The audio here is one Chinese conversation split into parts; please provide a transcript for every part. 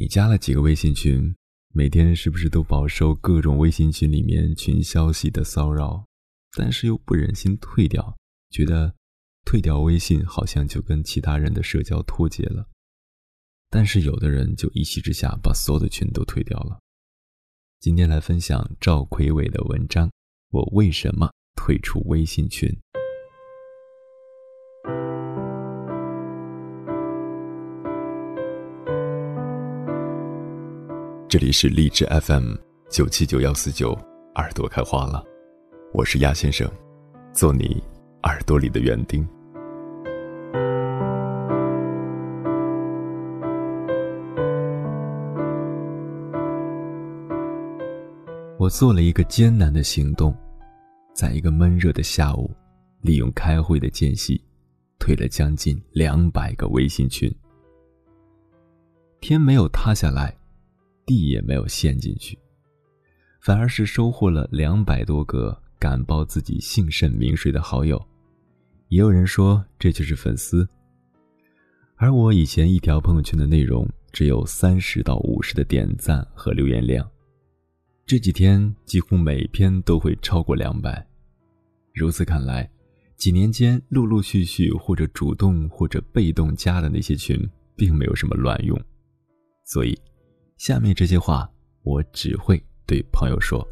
你加了几个微信群？每天是不是都饱受各种微信群里面群消息的骚扰？但是又不忍心退掉，觉得退掉微信好像就跟其他人的社交脱节了。但是有的人就一气之下把所有的群都退掉了。今天来分享赵奎伟的文章：我为什么退出微信群？这里是荔枝 FM 九七九幺四九，耳朵开花了，我是鸭先生，做你耳朵里的园丁。我做了一个艰难的行动，在一个闷热的下午，利用开会的间隙，退了将近两百个微信群。天没有塌下来。地也没有陷进去，反而是收获了两百多个敢报自己姓甚名谁的好友，也有人说这就是粉丝。而我以前一条朋友圈的内容只有三十到五十的点赞和留言量，这几天几乎每篇都会超过两百。如此看来，几年间陆陆续续或者主动或者被动加的那些群，并没有什么卵用，所以。下面这些话，我只会对朋友说。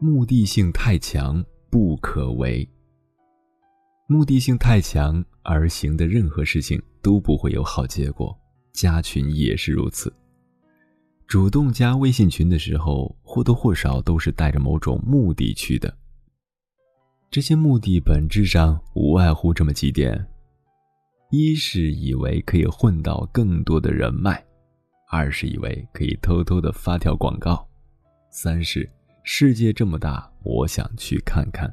目的性太强，不可为。目的性太强而行的任何事情都不会有好结果，加群也是如此。主动加微信群的时候，或多或少都是带着某种目的去的。这些目的本质上无外乎这么几点：一是以为可以混到更多的人脉；二是以为可以偷偷的发条广告；三是世界这么大，我想去看看。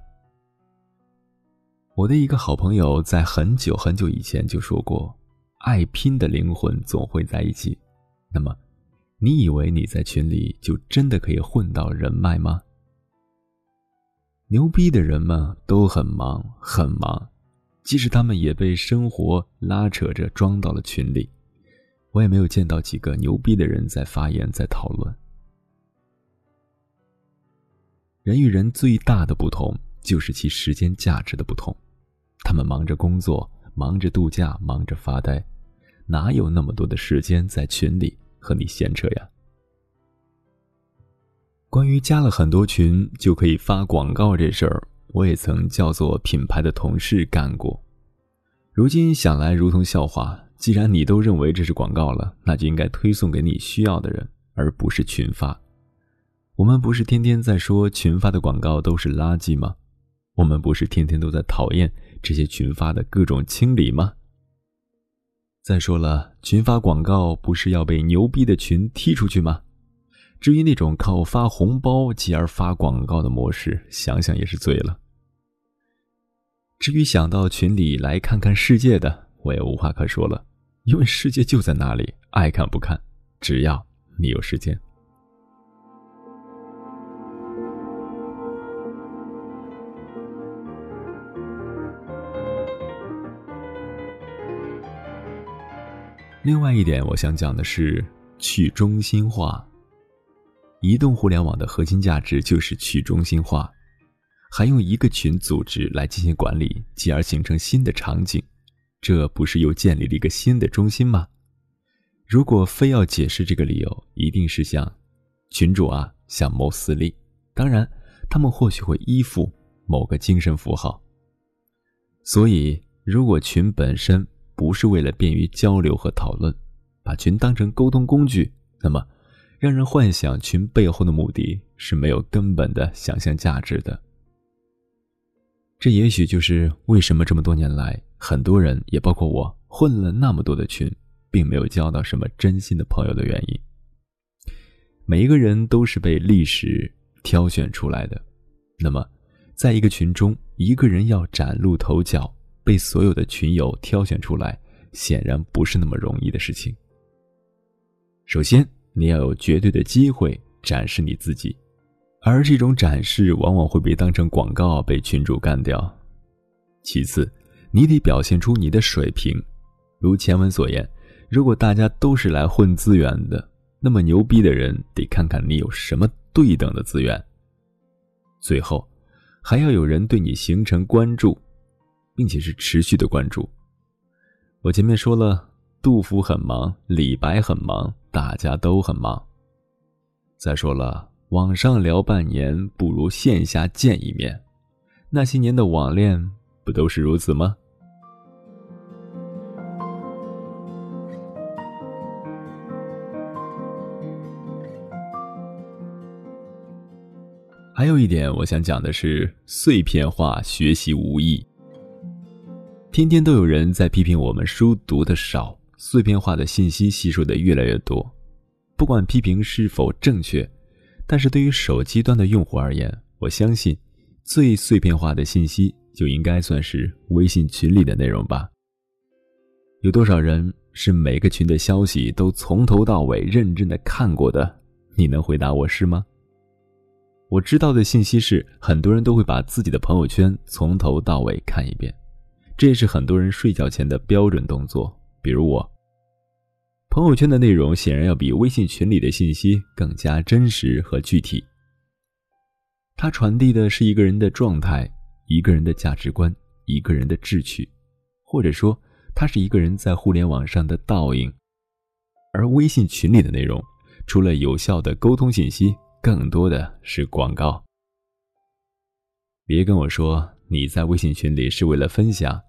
我的一个好朋友在很久很久以前就说过：“爱拼的灵魂总会在一起。”那么，你以为你在群里就真的可以混到人脉吗？牛逼的人们都很忙，很忙，即使他们也被生活拉扯着装到了群里，我也没有见到几个牛逼的人在发言，在讨论。人与人最大的不同就是其时间价值的不同，他们忙着工作，忙着度假，忙着发呆，哪有那么多的时间在群里和你闲扯呀？关于加了很多群就可以发广告这事儿，我也曾叫做品牌的同事干过。如今想来如同笑话。既然你都认为这是广告了，那就应该推送给你需要的人，而不是群发。我们不是天天在说群发的广告都是垃圾吗？我们不是天天都在讨厌这些群发的各种清理吗？再说了，群发广告不是要被牛逼的群踢出去吗？至于那种靠发红包继而发广告的模式，想想也是醉了。至于想到群里来看看世界的，我也无话可说了，因为世界就在那里，爱看不看，只要你有时间。另外一点，我想讲的是去中心化。移动互联网的核心价值就是去中心化，还用一个群组织来进行管理，继而形成新的场景，这不是又建立了一个新的中心吗？如果非要解释这个理由，一定是像群主啊，想谋私利，当然，他们或许会依附某个精神符号。所以，如果群本身不是为了便于交流和讨论，把群当成沟通工具，那么。让人幻想群背后的目的是没有根本的想象价值的。这也许就是为什么这么多年来，很多人也包括我混了那么多的群，并没有交到什么真心的朋友的原因。每一个人都是被历史挑选出来的，那么，在一个群中，一个人要崭露头角，被所有的群友挑选出来，显然不是那么容易的事情。首先。你要有绝对的机会展示你自己，而这种展示往往会被当成广告被群主干掉。其次，你得表现出你的水平，如前文所言，如果大家都是来混资源的，那么牛逼的人得看看你有什么对等的资源。最后，还要有人对你形成关注，并且是持续的关注。我前面说了，杜甫很忙，李白很忙，大家都很忙。再说了，网上聊半年不如线下见一面，那些年的网恋不都是如此吗？还有一点，我想讲的是碎片化学习无益。天天都有人在批评我们书读的少，碎片化的信息吸收的越来越多。不管批评是否正确，但是对于手机端的用户而言，我相信最碎片化的信息就应该算是微信群里的内容吧。有多少人是每个群的消息都从头到尾认真的看过的？你能回答我是吗？我知道的信息是，很多人都会把自己的朋友圈从头到尾看一遍。这也是很多人睡觉前的标准动作。比如我，朋友圈的内容显然要比微信群里的信息更加真实和具体。它传递的是一个人的状态、一个人的价值观、一个人的志趣，或者说，它是一个人在互联网上的倒影。而微信群里的内容，除了有效的沟通信息，更多的是广告。别跟我说。你在微信群里是为了分享，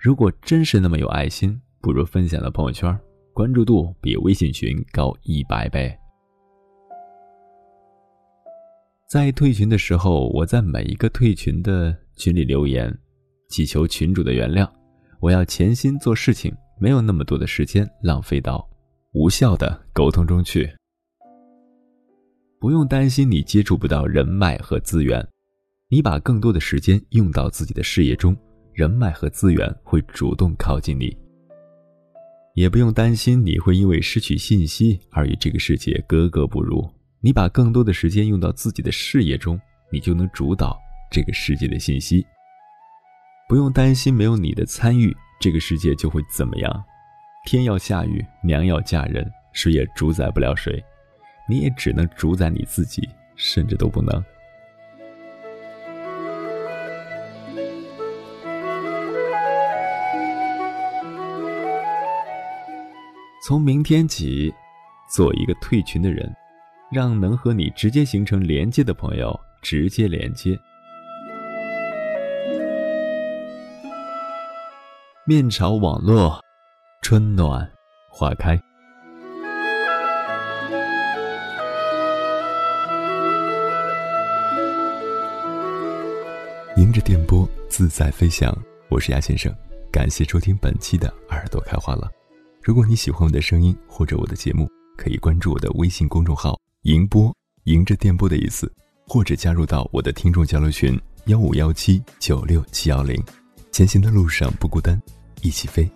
如果真是那么有爱心，不如分享到朋友圈，关注度比微信群高一百倍。在退群的时候，我在每一个退群的群里留言，祈求群主的原谅。我要潜心做事情，没有那么多的时间浪费到无效的沟通中去。不用担心你接触不到人脉和资源。你把更多的时间用到自己的事业中，人脉和资源会主动靠近你。也不用担心你会因为失去信息而与这个世界格格不入。你把更多的时间用到自己的事业中，你就能主导这个世界的信息。不用担心没有你的参与，这个世界就会怎么样？天要下雨，娘要嫁人，谁也主宰不了谁，你也只能主宰你自己，甚至都不能。从明天起，做一个退群的人，让能和你直接形成连接的朋友直接连接。面朝网络，春暖花开。迎着电波自在飞翔，我是鸭先生，感谢收听本期的耳朵开花了。如果你喜欢我的声音或者我的节目，可以关注我的微信公众号“迎波”，迎着电波的意思，或者加入到我的听众交流群幺五幺七九六七幺零。前行的路上不孤单，一起飞。